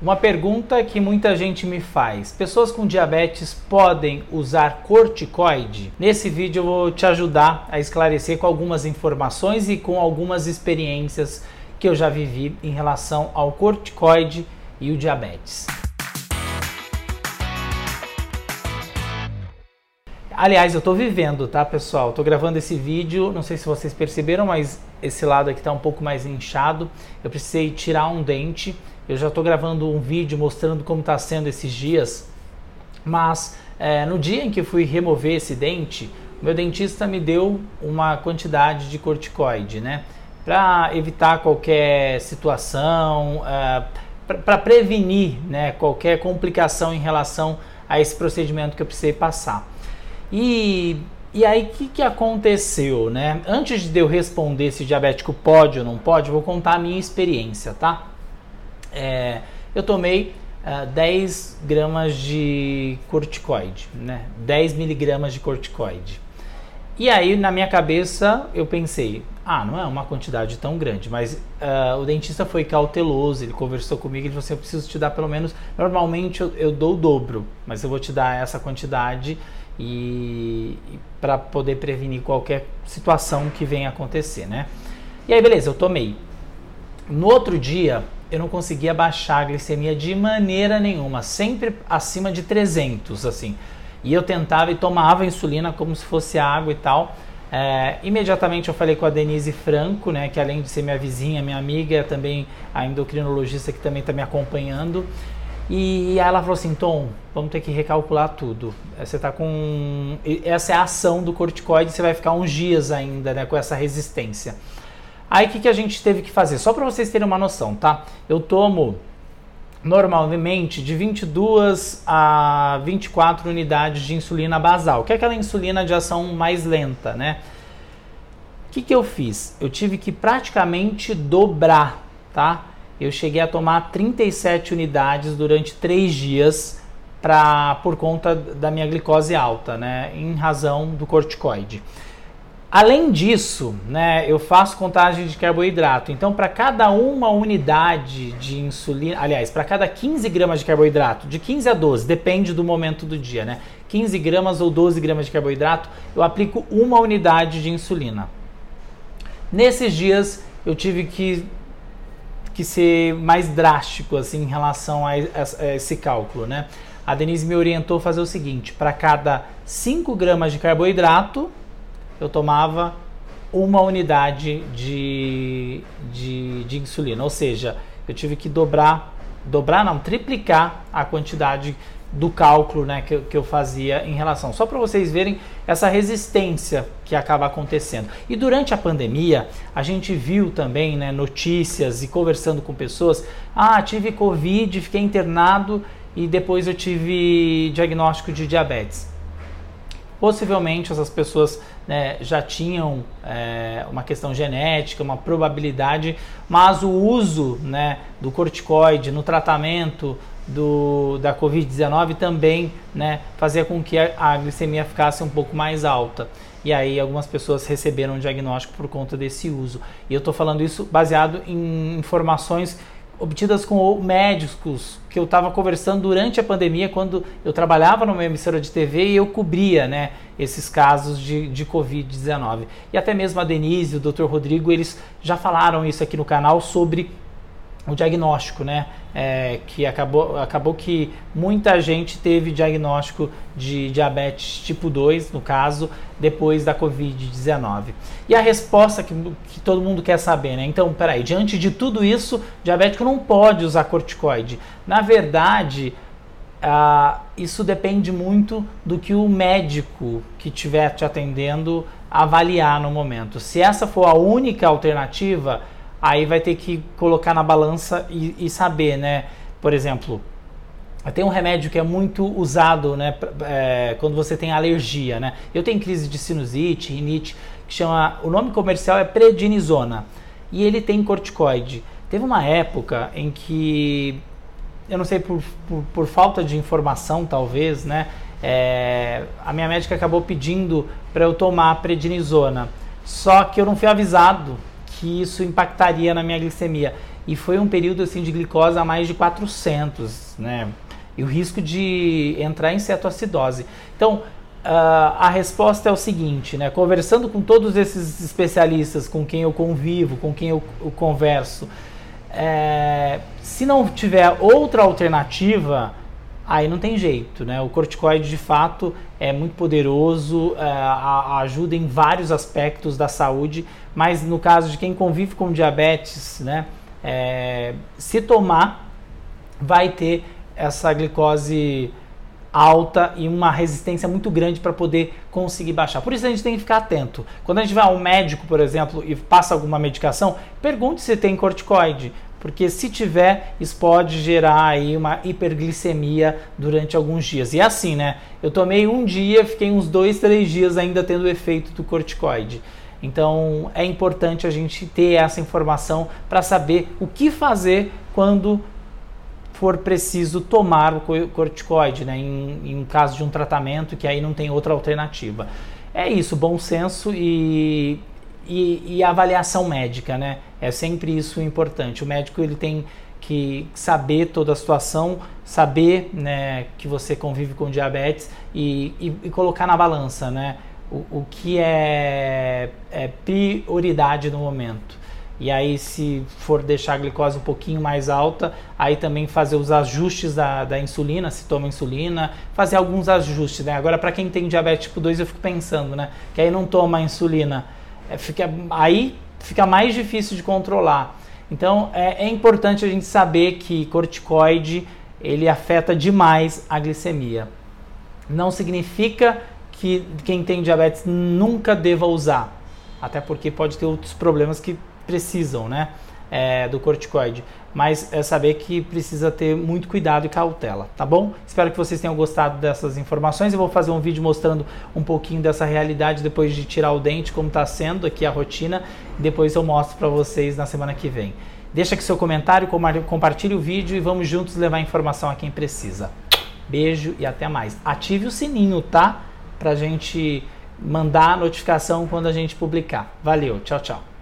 Uma pergunta que muita gente me faz: pessoas com diabetes podem usar corticoide? Nesse vídeo eu vou te ajudar a esclarecer com algumas informações e com algumas experiências que eu já vivi em relação ao corticoide e o diabetes. Aliás, eu estou vivendo, tá, pessoal? Estou gravando esse vídeo, não sei se vocês perceberam, mas esse lado aqui está um pouco mais inchado. Eu precisei tirar um dente eu já estou gravando um vídeo mostrando como está sendo esses dias, mas é, no dia em que fui remover esse dente, meu dentista me deu uma quantidade de corticoide, né? Para evitar qualquer situação, é, para prevenir né, qualquer complicação em relação a esse procedimento que eu precisei passar. E, e aí, o que, que aconteceu, né? Antes de eu responder se diabético pode ou não pode, vou contar a minha experiência, tá? é, eu tomei uh, 10 gramas de corticoide, né? 10 miligramas de corticoide. E aí, na minha cabeça, eu pensei, ah, não é uma quantidade tão grande, mas uh, o dentista foi cauteloso, ele conversou comigo e falou assim, eu preciso te dar pelo menos, normalmente eu, eu dou o dobro, mas eu vou te dar essa quantidade e, e para poder prevenir qualquer situação que venha acontecer, né? E aí, beleza, eu tomei. No outro dia, eu não conseguia baixar a glicemia de maneira nenhuma, sempre acima de 300, assim. E eu tentava e tomava insulina como se fosse água e tal. É, imediatamente eu falei com a Denise Franco, né, que além de ser minha vizinha, minha amiga, é também a endocrinologista que também está me acompanhando. E ela falou assim, Tom, vamos ter que recalcular tudo. Você está com... Essa é a ação do corticoide, você vai ficar uns dias ainda né, com essa resistência. Aí o que, que a gente teve que fazer? Só para vocês terem uma noção, tá? Eu tomo normalmente de 22 a 24 unidades de insulina basal, que é aquela insulina de ação mais lenta, né? O que, que eu fiz? Eu tive que praticamente dobrar, tá? Eu cheguei a tomar 37 unidades durante 3 dias pra, por conta da minha glicose alta, né? Em razão do corticoide. Além disso, né, eu faço contagem de carboidrato. Então, para cada uma unidade de insulina, aliás, para cada 15 gramas de carboidrato, de 15 a 12, depende do momento do dia, né? 15 gramas ou 12 gramas de carboidrato, eu aplico uma unidade de insulina. Nesses dias, eu tive que, que ser mais drástico assim, em relação a, a, a esse cálculo, né? A Denise me orientou a fazer o seguinte: para cada 5 gramas de carboidrato, eu tomava uma unidade de, de, de insulina, ou seja, eu tive que dobrar, dobrar não, triplicar a quantidade do cálculo né, que, que eu fazia em relação. Só para vocês verem essa resistência que acaba acontecendo. E durante a pandemia, a gente viu também né, notícias e conversando com pessoas: ah, tive Covid, fiquei internado e depois eu tive diagnóstico de diabetes. Possivelmente essas pessoas né, já tinham é, uma questão genética, uma probabilidade, mas o uso né, do corticoide no tratamento do, da Covid-19 também né, fazia com que a, a glicemia ficasse um pouco mais alta. E aí algumas pessoas receberam um diagnóstico por conta desse uso. E eu estou falando isso baseado em informações obtidas com médicos que eu estava conversando durante a pandemia, quando eu trabalhava numa emissora de TV e eu cobria né, esses casos de, de Covid-19. E até mesmo a Denise e o Dr. Rodrigo, eles já falaram isso aqui no canal sobre o diagnóstico, né? É, que acabou, acabou que muita gente teve diagnóstico de diabetes tipo 2, no caso, depois da Covid-19. E a resposta que, que, todo mundo quer saber, né? Então, peraí, diante de tudo isso, diabético não pode usar corticoide. Na verdade, ah, isso depende muito do que o médico que estiver te atendendo avaliar no momento. Se essa for a única alternativa, aí vai ter que colocar na balança e, e saber, né? Por exemplo, tem um remédio que é muito usado, né? É, quando você tem alergia, né? Eu tenho crise de sinusite, rinite, que chama, o nome comercial é prednisona e ele tem corticoide. Teve uma época em que eu não sei por, por, por falta de informação talvez, né? É, a minha médica acabou pedindo para eu tomar prednisona, só que eu não fui avisado que isso impactaria na minha glicemia. e foi um período assim de glicose a mais de 400, né? E o risco de entrar em cetoacidose. Então, Uh, a resposta é o seguinte, né? Conversando com todos esses especialistas com quem eu convivo, com quem eu, eu converso, é, se não tiver outra alternativa, aí não tem jeito, né? O corticoide de fato é muito poderoso, é, ajuda em vários aspectos da saúde, mas no caso de quem convive com diabetes, né? É, se tomar, vai ter essa glicose alta e uma resistência muito grande para poder conseguir baixar. Por isso a gente tem que ficar atento. Quando a gente vai ao médico, por exemplo, e passa alguma medicação, pergunte se tem corticoide, porque se tiver, isso pode gerar aí uma hiperglicemia durante alguns dias. E é assim, né? Eu tomei um dia, fiquei uns dois, três dias ainda tendo o efeito do corticoide. Então é importante a gente ter essa informação para saber o que fazer quando for preciso tomar o corticoide, né, em, em caso de um tratamento que aí não tem outra alternativa. É isso, bom senso e, e, e avaliação médica, né? É sempre isso importante. O médico ele tem que saber toda a situação, saber né, que você convive com diabetes e, e, e colocar na balança, né? O, o que é, é prioridade no momento. E aí, se for deixar a glicose um pouquinho mais alta, aí também fazer os ajustes da, da insulina, se toma insulina, fazer alguns ajustes, né? Agora, para quem tem diabetes tipo 2, eu fico pensando, né? Que aí não toma insulina, é, fica, aí fica mais difícil de controlar. Então, é, é importante a gente saber que corticoide, ele afeta demais a glicemia. Não significa que quem tem diabetes nunca deva usar, até porque pode ter outros problemas que precisam, né? É, do corticoide, mas é saber que precisa ter muito cuidado e cautela, tá bom? Espero que vocês tenham gostado dessas informações. Eu vou fazer um vídeo mostrando um pouquinho dessa realidade depois de tirar o dente, como está sendo aqui a rotina. Depois eu mostro para vocês na semana que vem. Deixa aqui seu comentário, compartilhe o vídeo e vamos juntos levar informação a quem precisa. Beijo e até mais. Ative o sininho, tá? Pra gente mandar a notificação quando a gente publicar. Valeu, tchau, tchau.